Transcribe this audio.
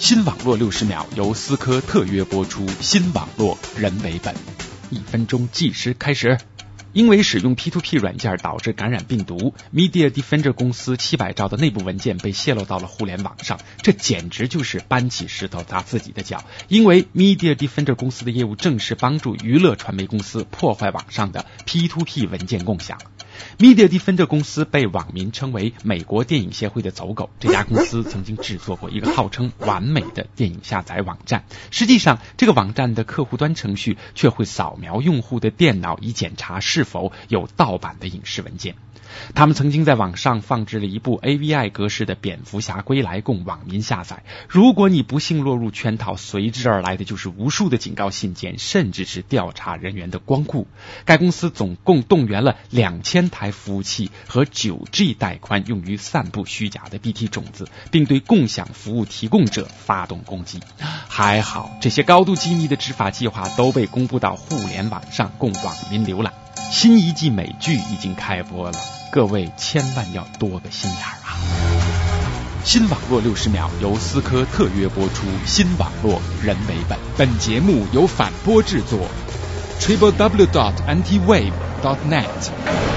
新网络六十秒由思科特约播出，新网络人为本，一分钟计时开始。因为使用 P2P 软件导致感染病毒，Media Defender 公司七百兆的内部文件被泄露到了互联网上，这简直就是搬起石头砸自己的脚。因为 Media Defender 公司的业务正是帮助娱乐传媒公司破坏网上的 P2P 文件共享。Media Defender 公司被网民称为美国电影协会的走狗。这家公司曾经制作过一个号称完美的电影下载网站，实际上这个网站的客户端程序却会扫描用户的电脑，以检查是否有盗版的影视文件。他们曾经在网上放置了一部 AVI 格式的《蝙蝠侠归来》供网民下载。如果你不幸落入圈套，随之而来的就是无数的警告信件，甚至是调查人员的光顾。该公司总共动员了两千台服务器和九 G 带宽，用于散布虚假的 BT 种子，并对共享服务提供者发动攻击。还好，这些高度机密的执法计划都被公布到互联网上，供网民浏览。新一季美剧已经开播了，各位千万要多个心眼儿啊！新网络六十秒由思科特约播出，新网络人为本。本节目由反播制作，triple w dot antiwave dot net。